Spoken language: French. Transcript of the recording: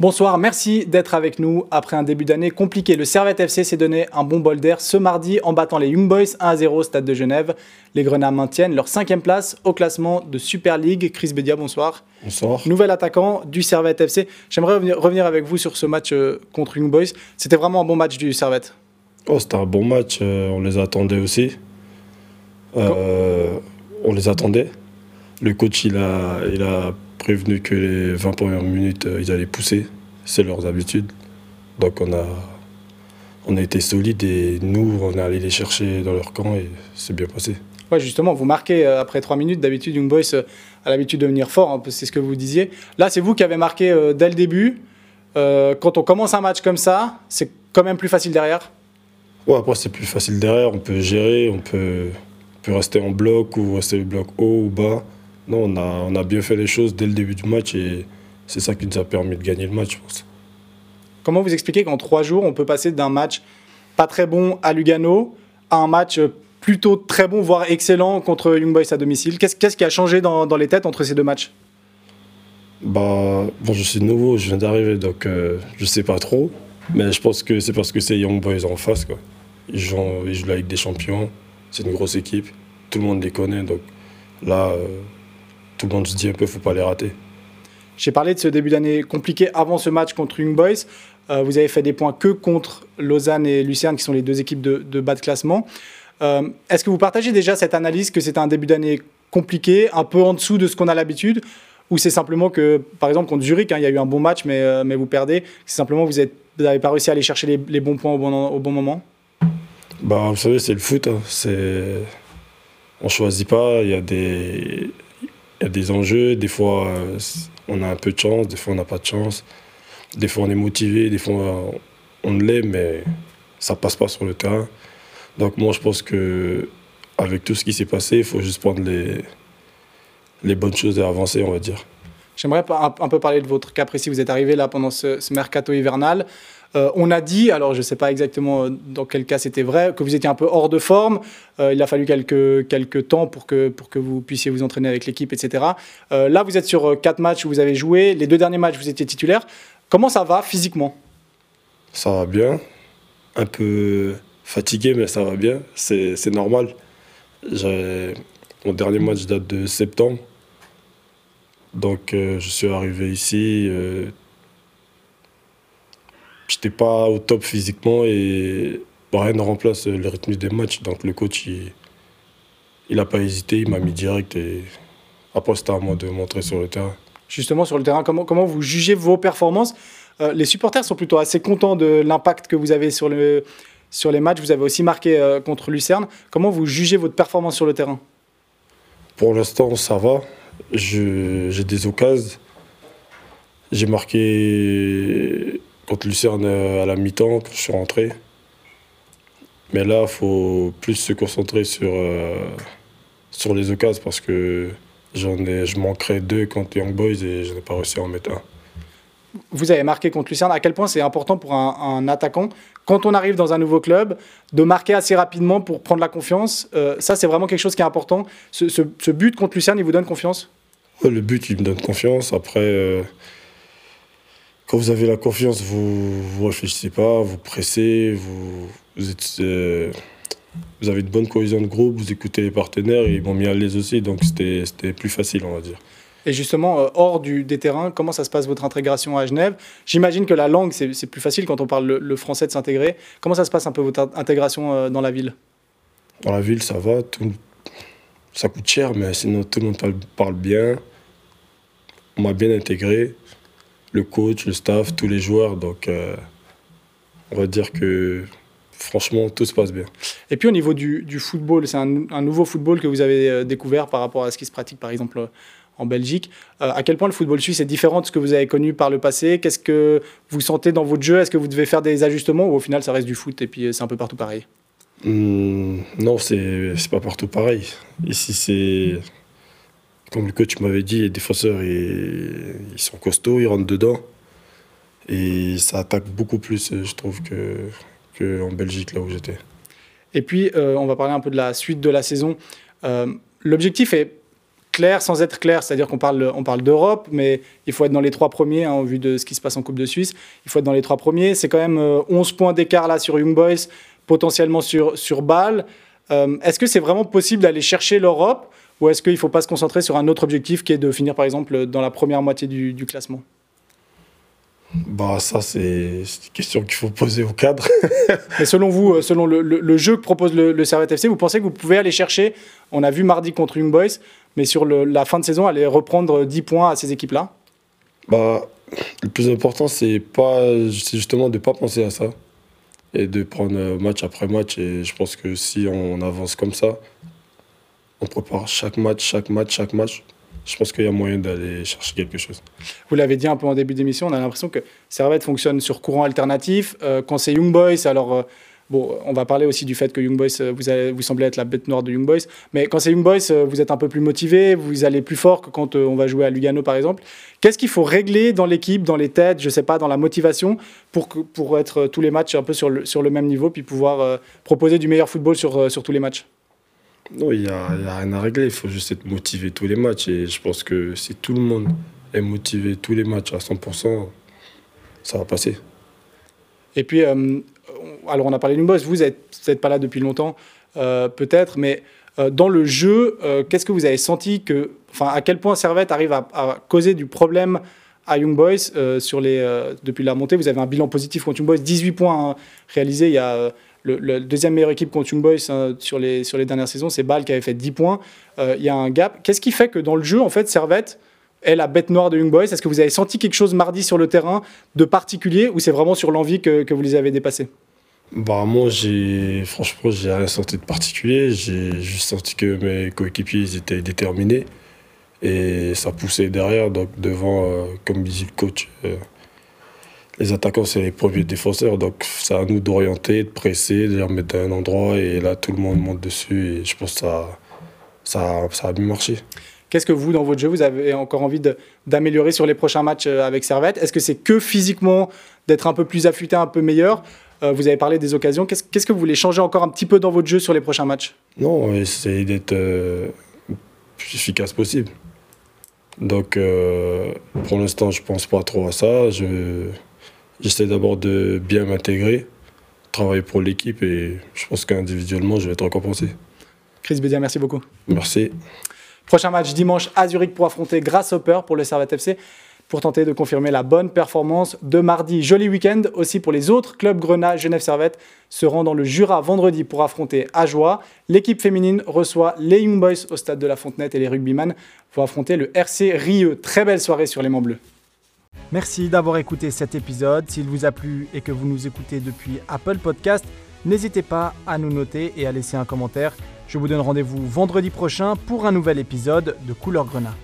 Bonsoir, merci d'être avec nous. Après un début d'année compliqué, le Servette FC s'est donné un bon bol d'air ce mardi en battant les Young Boys 1 0 au stade de Genève. Les Grenats maintiennent leur cinquième place au classement de Super League. Chris Bedia, bonsoir. Bonsoir. Nouvel attaquant du Servette FC. J'aimerais revenir, avec vous sur ce match euh, contre Young Boys. C'était vraiment un bon match du Servette. Oh, c'était un bon match. Euh, on les attendait aussi. Euh, on les attendait. Le coach, il a, il a prévenu que les 20 premières minutes, euh, ils allaient pousser. C'est leurs habitudes. Donc on a, on a été solide et nous, on est allé les chercher dans leur camp et c'est bien passé. Ouais, justement, vous marquez euh, après 3 minutes. D'habitude, Young Boys euh, a l'habitude de venir fort, hein, c'est ce que vous disiez. Là, c'est vous qui avez marqué dès le début. quand on commence un match comme ça, c'est quand même plus facile derrière Ouais, après, c'est plus facile derrière. On peut gérer, on peut, on peut rester en bloc ou rester le bloc haut ou bas. Non, on a, on a bien fait les choses dès le début du match et c'est ça qui nous a permis de gagner le match, je pense. Comment vous expliquez qu'en trois jours, on peut passer d'un match pas très bon à Lugano à un match plutôt très bon, voire excellent contre Young Boys à domicile? Qu'est-ce qui a changé dans, les têtes entre ces deux matchs? Bah, bon, je suis nouveau, je viens d'arriver, donc euh, je sais pas trop. Mais je pense que c'est parce que c'est Young Boys en face. Quoi. Ils, jouent, ils jouent Ligue des Champions, c'est une grosse équipe, tout le monde les connaît. Donc là, euh, tout le monde se dit un peu, faut pas les rater. J'ai parlé de ce début d'année compliqué avant ce match contre Young Boys. Euh, vous avez fait des points que contre Lausanne et Lucerne, qui sont les deux équipes de, bas de classement. Euh, est-ce que vous partagez déjà cette analyse que c'était un début d'année compliqué, un peu en dessous de ce qu'on a l'habitude ou c'est simplement que, par exemple, contre Zurich, hein, il y a eu un bon match, mais, euh, mais vous perdez. C'est simplement que vous n'avez pas réussi à aller chercher les, bons points au bon, au bon moment? Bah, Vous savez, c'est le foot. Hein. C'est... On ne choisit pas. Il y a des y a des enjeux. Des fois, euh, on a un peu de chance, des fois, on n'a pas de chance. Des fois, on est motivé, des fois, on l'est, mais ça passe pas sur le terrain. Donc, moi, je pense que avec tout ce qui s'est passé, il faut juste prendre les, les bonnes choses et avancer, on va dire. J'aimerais un peu parler de votre cas précis. Vous êtes arrivé là pendant ce mercato hivernal. Euh, on a dit, alors je ne sais pas exactement euh, dans quel cas c'était vrai, que vous étiez un peu hors de forme. Euh, il a fallu quelques, quelques temps pour que, pour que vous puissiez vous entraîner avec l'équipe, etc. là, vous êtes sur quatre matchs où vous avez joué. Les deux derniers matchs, vous étiez titulaire. Comment ça va physiquement? Ça va bien. Un peu fatigué, mais ça va bien. C'est normal. Mon dernier match date de septembre. Donc, je suis arrivé ici j'étais pas au top physiquement et rien ne remplace le rythme des matchs. Donc le coach, il n'a pas hésité, il m'a mis direct et après c'était à moi de montrer sur le terrain. Justement, sur le terrain, comment, comment vous jugez vos performances? Euh, Les supporters sont plutôt assez contents de l'impact que vous avez sur, le, sur les matchs. Vous avez aussi marqué euh, contre Lucerne. Comment vous jugez votre performance sur le terrain? Pour l'instant, ça va. J'ai des occasions. J'ai marqué contre Lucerne euh, à la mi-temps, je suis rentré. Mais là, il faut plus se concentrer sur, euh, sur les occasions parce que j'en ai, je manquerai deux contre Young Boys et je n'ai pas réussi à en mettre un. Vous avez marqué contre Lucerne. À quel point c'est important pour un, attaquant, quand on arrive dans un nouveau club, de marquer assez rapidement pour prendre la confiance? Euh, Ça, c'est vraiment quelque chose qui est important. Ce, ce, but contre Lucerne, il vous donne confiance? Le but, il me donne confiance. Après, quand vous avez la confiance, vous ne réfléchissez pas, vous pressez, vous, vous, êtes, euh, vous avez une bonne cohésion de groupe, vous écoutez les partenaires, et ils m'ont mis à l'aise aussi, donc c'était plus facile, on va dire. Et justement, euh, hors du, des terrains, comment ça se passe votre intégration à Genève? J'imagine que la langue, c'est plus facile quand on parle le, français de s'intégrer. Comment ça se passe un peu votre intégration euh, dans la ville? Dans la ville, ça va. Tout, ça coûte cher, mais sinon tout le monde parle bien. On m'a bien intégré le coach, le staff, tous les joueurs. Donc, euh, on va dire que franchement, tout se passe bien. Et puis au niveau du, football, c'est un, nouveau football que vous avez euh, découvert par rapport à ce qui se pratique par exemple en Belgique. Euh, à quel point le football suisse est différent de ce que vous avez connu par le passé? Qu'est-ce que vous sentez dans votre jeu? Est-ce que vous devez faire des ajustements ou au final ça reste du foot et puis c'est un peu partout pareil? Mmh, Non, c'est pas partout pareil. Ici c'est comme le coach m'avait dit, les défenseurs, ils, sont costauds, ils rentrent dedans. Et ça attaque beaucoup plus, je trouve, qu'en en Belgique, là où j'étais. Et puis, euh, on va parler un peu de la suite de la saison. Euh, l'objectif est clair sans être clair. C'est-à-dire qu'on parle, on parle d'Europe, mais il faut être dans les trois premiers, hein, au vu de ce qui se passe en Coupe de Suisse. Il faut être dans les trois premiers. C'est quand même 11 points d'écart là sur Young Boys, potentiellement sur, sur Bâle. est-ce que c'est vraiment possible d'aller chercher l'Europe ou est-ce qu'il ne faut pas se concentrer sur un autre objectif qui est de finir par exemple dans la première moitié du, du classement? Bah, ça, c'est une question qu'il faut poser au cadre. Mais selon vous, euh, selon le, jeu que propose le, le Servette FC, vous pensez que vous pouvez aller chercher, on a vu mardi contre Young Boys, mais sur la fin de saison, aller reprendre 10 points à ces équipes-là? Bah, Le plus important, c'est pas, justement de ne pas penser à ça et de prendre match après match. Et je pense que si on avance comme ça, on prépare chaque match, chaque match, chaque match je pense qu'il y a moyen d'aller chercher quelque chose. Vous l'avez dit un peu en début d'émission, on a l'impression que Servette fonctionne sur courant alternatif. Euh, quand c'est Young Boys, alors euh, bon, on va parler aussi du fait que Young Boys, euh, vous, vous semblez être la bête noire de Young Boys, mais quand c'est Young Boys, vous êtes un peu plus motivé, vous allez plus fort que quand on va jouer à Lugano par exemple. Qu'est-ce qu'il faut régler dans l'équipe, dans les têtes, je sais pas, dans la motivation pour, que, pour être tous les matchs un peu sur le, sur le même niveau, puis pouvoir proposer du meilleur football sur, sur tous les matchs? Non, il n'y a, a, rien à régler. Il faut juste être motivé tous les matchs. Et je pense que si tout le monde est motivé tous les matchs à 100%, ça va passer. Et puis, euh, alors on a parlé d'une boss. Vous n'êtes pas là depuis longtemps, euh, peut-être, mais euh, dans le jeu, qu'est-ce que vous avez senti que, enfin, à quel point Servette arrive à, à causer du problème à Young Boys sur les, depuis la montée? Vous avez un bilan positif contre Young Boys, 18 points hein, réalisés. Il y a le, deuxième meilleure équipe contre Young Boys hein, sur, les, sur les dernières saisons, c'est Bâle qui avait fait 10 points. Euh, il y a un gap. Qu'est-ce qui fait que dans le jeu, en fait, Servette est la bête noire de Young Boys? Est-ce que vous avez senti quelque chose mardi sur le terrain de particulier ou c'est vraiment sur l'envie que, que, vous les avez dépassés? Bah moi j'ai franchement j'ai rien senti de particulier j'ai juste senti que mes coéquipiers étaient déterminés et ça poussait derrière donc devant euh, comme dit le coach euh, les attaquants, c'est les premiers défenseurs. Donc, c'est à nous d'orienter, de presser, de les remettre à un endroit. Et là, tout le monde monte dessus. Et je pense que ça, ça, ça a bien marché. Qu'est-ce que vous, dans votre jeu, vous avez encore envie d'améliorer sur les prochains matchs euh, avec Servette? Est-ce que c'est que physiquement d'être un peu plus affûté, un peu meilleur? Euh, Vous avez parlé des occasions. Qu'est-ce que vous voulez changer encore un petit peu dans votre jeu sur les prochains matchs? Non, essayer d'être euh, plus efficace possible. Donc, pour l'instant, je pense pas trop à ça. Je J'essaie d'abord de bien m'intégrer, travailler pour l'équipe et je pense qu'individuellement, je vais être récompensé. Chris Bédia, merci beaucoup. Merci. Prochain match dimanche à Zurich pour affronter Grasshopper pour le Servette FC pour tenter de confirmer la bonne performance de mardi. Joli week-end aussi pour les autres clubs Grenat, Genève Servette se rend dans le Jura vendredi pour affronter Ajoie. L'équipe féminine reçoit les Young Boys au stade de la Fontenette et les rugbyman vont affronter le RC Rieux. Très belle soirée sur les Mans Bleus. Merci d'avoir écouté cet épisode. S'il vous a plu et que vous nous écoutez depuis Apple Podcast, n'hésitez pas à nous noter et à laisser un commentaire. Je vous donne rendez-vous vendredi prochain pour un nouvel épisode de Couleur Grenat.